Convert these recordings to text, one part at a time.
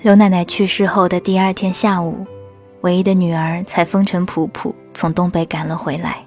刘奶奶去世后的第二天下午，唯一的女儿才风尘仆仆从东北赶了回来，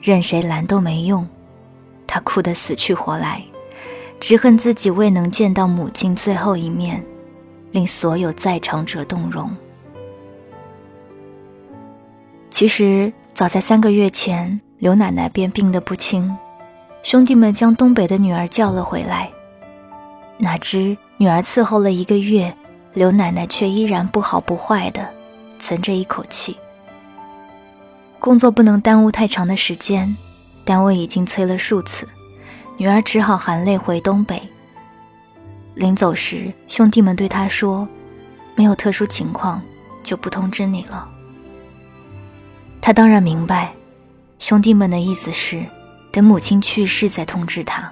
任谁拦都没用，她哭得死去活来，只恨自己未能见到母亲最后一面，令所有在场者动容。其实早在三个月前，刘奶奶便病得不轻，兄弟们将东北的女儿叫了回来，哪知女儿伺候了一个月。刘奶奶却依然不好不坏的存着一口气。工作不能耽误太长的时间，单位已经催了数次，女儿只好含泪回东北。临走时，兄弟们对她说：“没有特殊情况，就不通知你了。”她当然明白，兄弟们的意思是等母亲去世再通知她。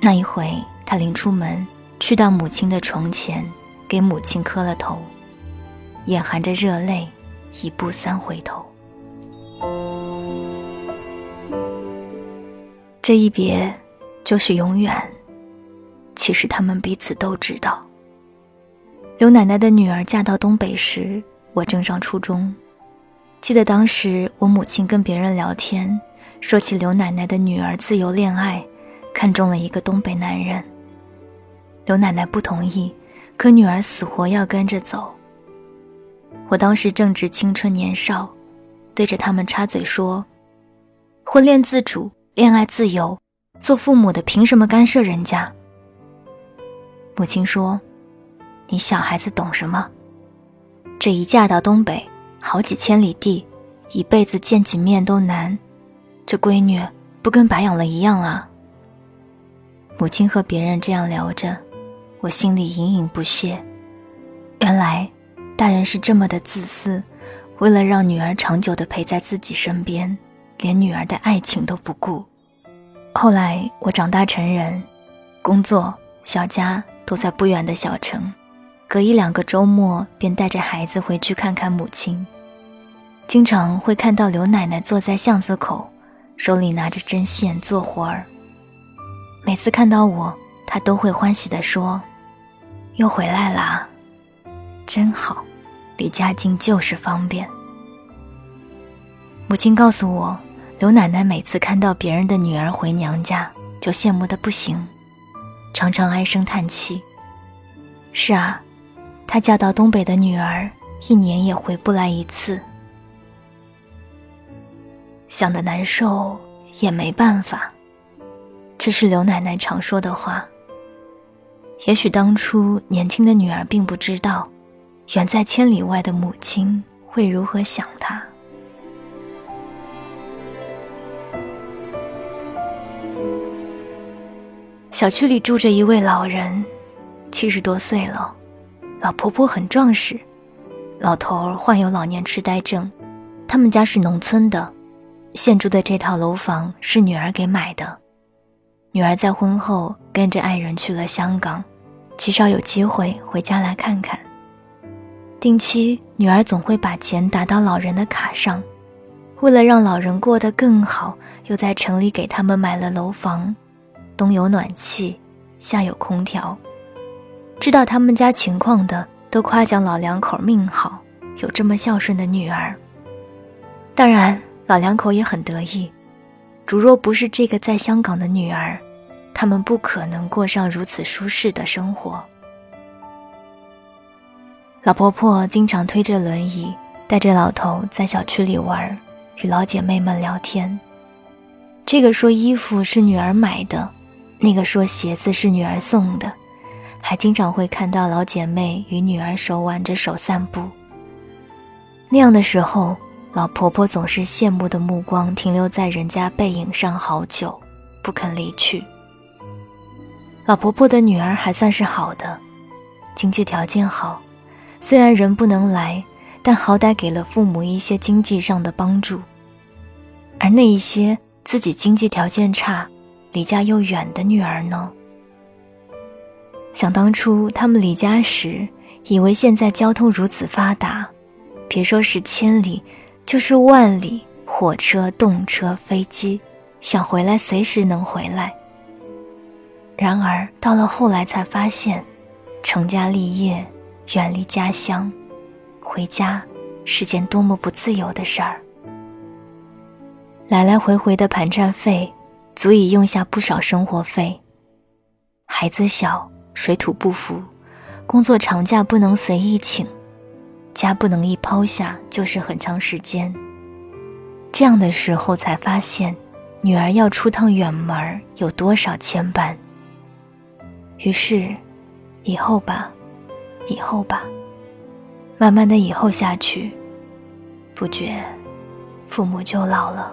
那一回，她临出门。去到母亲的床前，给母亲磕了头，眼含着热泪，一步三回头。这一别，就是永远。其实他们彼此都知道。刘奶奶的女儿嫁到东北时，我正上初中。记得当时我母亲跟别人聊天，说起刘奶奶的女儿自由恋爱，看中了一个东北男人。刘奶奶不同意，可女儿死活要跟着走。我当时正值青春年少，对着他们插嘴说：“婚恋自主，恋爱自由，做父母的凭什么干涉人家？”母亲说：“你小孩子懂什么？这一嫁到东北，好几千里地，一辈子见几面都难，这闺女不跟白养了一样啊？”母亲和别人这样聊着。我心里隐隐不屑，原来大人是这么的自私，为了让女儿长久的陪在自己身边，连女儿的爱情都不顾。后来我长大成人，工作、小家都在不远的小城，隔一两个周末便带着孩子回去看看母亲。经常会看到刘奶奶坐在巷子口，手里拿着针线做活儿。每次看到我，他都会欢喜地说。又回来啦，真好，离家近就是方便。母亲告诉我，刘奶奶每次看到别人的女儿回娘家，就羡慕的不行，常常唉声叹气。是啊，她嫁到东北的女儿，一年也回不来一次，想的难受，也没办法。这是刘奶奶常说的话。也许当初年轻的女儿并不知道，远在千里外的母亲会如何想她。小区里住着一位老人，七十多岁了，老婆婆很壮实，老头儿患有老年痴呆症。他们家是农村的，现住的这套楼房是女儿给买的。女儿在婚后跟着爱人去了香港。极少有机会回家来看看。定期，女儿总会把钱打到老人的卡上，为了让老人过得更好，又在城里给他们买了楼房，冬有暖气，夏有空调。知道他们家情况的都夸奖老两口命好，有这么孝顺的女儿。当然，老两口也很得意，如若不是这个在香港的女儿。他们不可能过上如此舒适的生活。老婆婆经常推着轮椅，带着老头在小区里玩，与老姐妹们聊天。这个说衣服是女儿买的，那个说鞋子是女儿送的，还经常会看到老姐妹与女儿手挽着手散步。那样的时候，老婆婆总是羡慕的目光停留在人家背影上好久，不肯离去。老婆婆的女儿还算是好的，经济条件好，虽然人不能来，但好歹给了父母一些经济上的帮助。而那一些自己经济条件差、离家又远的女儿呢？想当初他们离家时，以为现在交通如此发达，别说是千里，就是万里，火车、动车、飞机，想回来随时能回来。然而到了后来才发现，成家立业，远离家乡，回家是件多么不自由的事儿。来来回回的盘缠费，足以用下不少生活费。孩子小，水土不服，工作长假不能随意请，家不能一抛下就是很长时间。这样的时候才发现，女儿要出趟远门有多少牵绊。于是，以后吧，以后吧，慢慢的以后下去，不觉，父母就老了。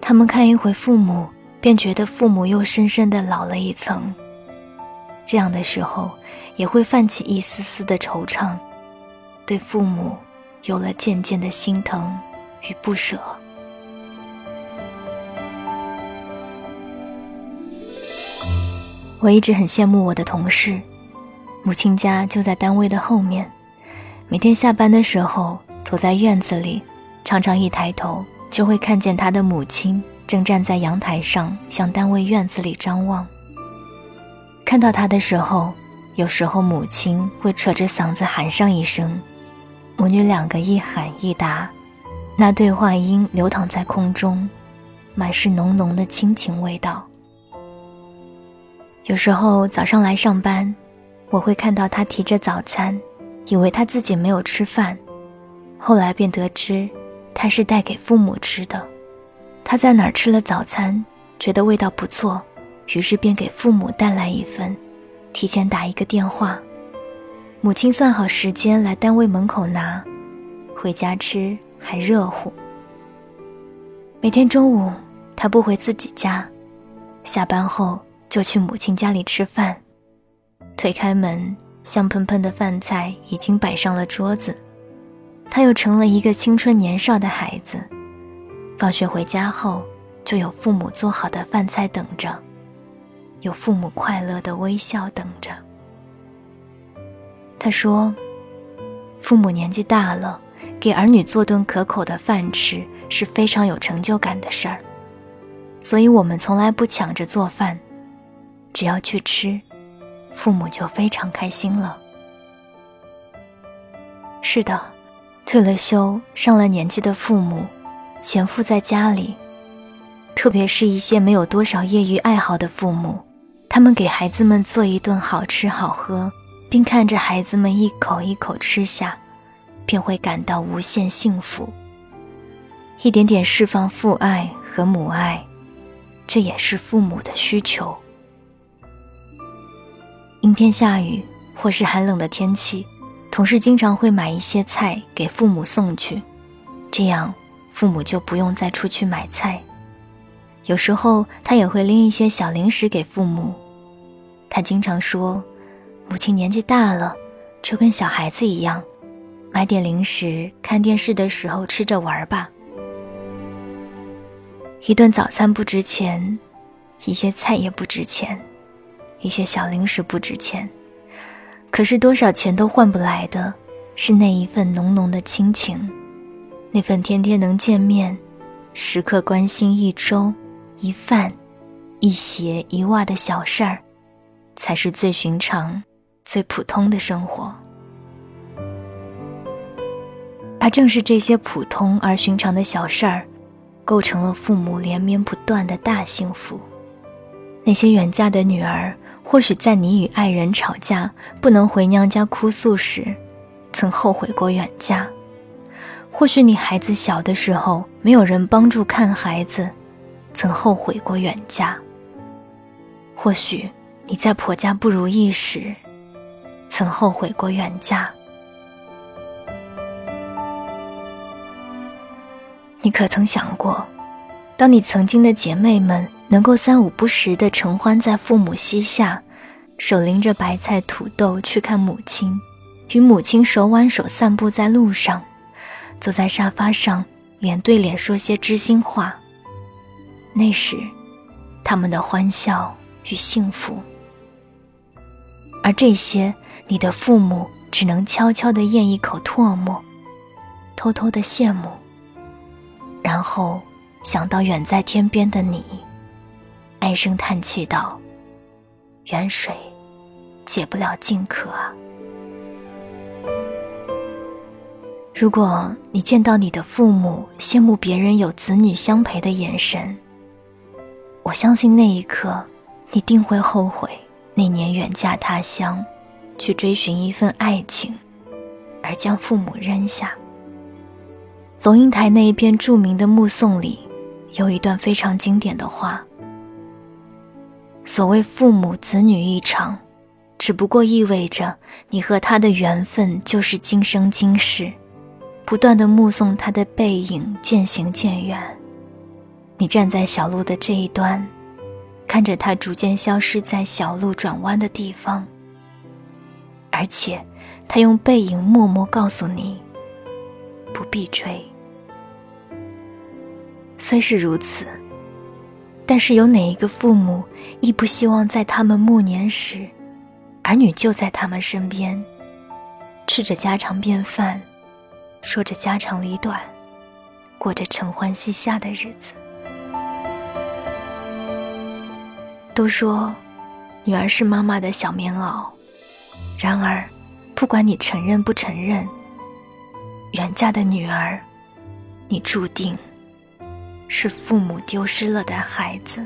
他们看一回父母，便觉得父母又深深的老了一层。这样的时候，也会泛起一丝丝的惆怅，对父母有了渐渐的心疼与不舍。我一直很羡慕我的同事，母亲家就在单位的后面。每天下班的时候，走在院子里，常常一抬头就会看见他的母亲正站在阳台上，向单位院子里张望。看到他的时候，有时候母亲会扯着嗓子喊上一声，母女两个一喊一答，那对话音流淌在空中，满是浓浓的亲情味道。有时候早上来上班，我会看到他提着早餐，以为他自己没有吃饭，后来便得知他是带给父母吃的。他在哪儿吃了早餐，觉得味道不错，于是便给父母带来一份，提前打一个电话，母亲算好时间来单位门口拿，回家吃还热乎。每天中午他不回自己家，下班后。就去母亲家里吃饭，推开门，香喷喷的饭菜已经摆上了桌子，他又成了一个青春年少的孩子。放学回家后，就有父母做好的饭菜等着，有父母快乐的微笑等着。他说：“父母年纪大了，给儿女做顿可口的饭吃是非常有成就感的事儿，所以我们从来不抢着做饭。”只要去吃，父母就非常开心了。是的，退了休、上了年纪的父母，闲赋在家里，特别是一些没有多少业余爱好的父母，他们给孩子们做一顿好吃好喝，并看着孩子们一口一口吃下，便会感到无限幸福。一点点释放父爱和母爱，这也是父母的需求。阴天下雨或是寒冷的天气，同事经常会买一些菜给父母送去，这样父母就不用再出去买菜。有时候他也会拎一些小零食给父母。他经常说：“母亲年纪大了，就跟小孩子一样，买点零食，看电视的时候吃着玩吧。”一顿早餐不值钱，一些菜也不值钱。一些小零食不值钱，可是多少钱都换不来的，是那一份浓浓的亲情，那份天天能见面、时刻关心一粥一饭、一鞋一袜的小事儿，才是最寻常、最普通的生活。而正是这些普通而寻常的小事儿，构成了父母连绵不断的大幸福。那些远嫁的女儿。或许在你与爱人吵架不能回娘家哭诉时，曾后悔过远嫁；或许你孩子小的时候没有人帮助看孩子，曾后悔过远嫁；或许你在婆家不如意时，曾后悔过远嫁。你可曾想过，当你曾经的姐妹们？能够三五不时的承欢在父母膝下，手拎着白菜土豆去看母亲，与母亲手挽手散步在路上，坐在沙发上脸对脸说些知心话。那时，他们的欢笑与幸福，而这些你的父母只能悄悄地咽一口唾沫，偷偷的羡慕，然后想到远在天边的你。唉声叹气道：“远水解不了近渴啊。如果你见到你的父母羡慕别人有子女相陪的眼神，我相信那一刻，你定会后悔那年远嫁他乡，去追寻一份爱情，而将父母扔下。龙应台那一篇著名的《目送》里，有一段非常经典的话：“所谓父母子女一场，只不过意味着你和他的缘分就是今生今世，不断的目送他的背影渐行渐远。你站在小路的这一端，看着他逐渐消失在小路转弯的地方，而且他用背影默默告诉你，不必追。”虽是如此，但是有哪一个父母亦不希望在他们暮年时，儿女就在他们身边，吃着家常便饭，说着家长里短，过着承欢膝下的日子？都说，女儿是妈妈的小棉袄，然而，不管你承认不承认，远嫁的女儿，你注定。是父母丢失了的孩子。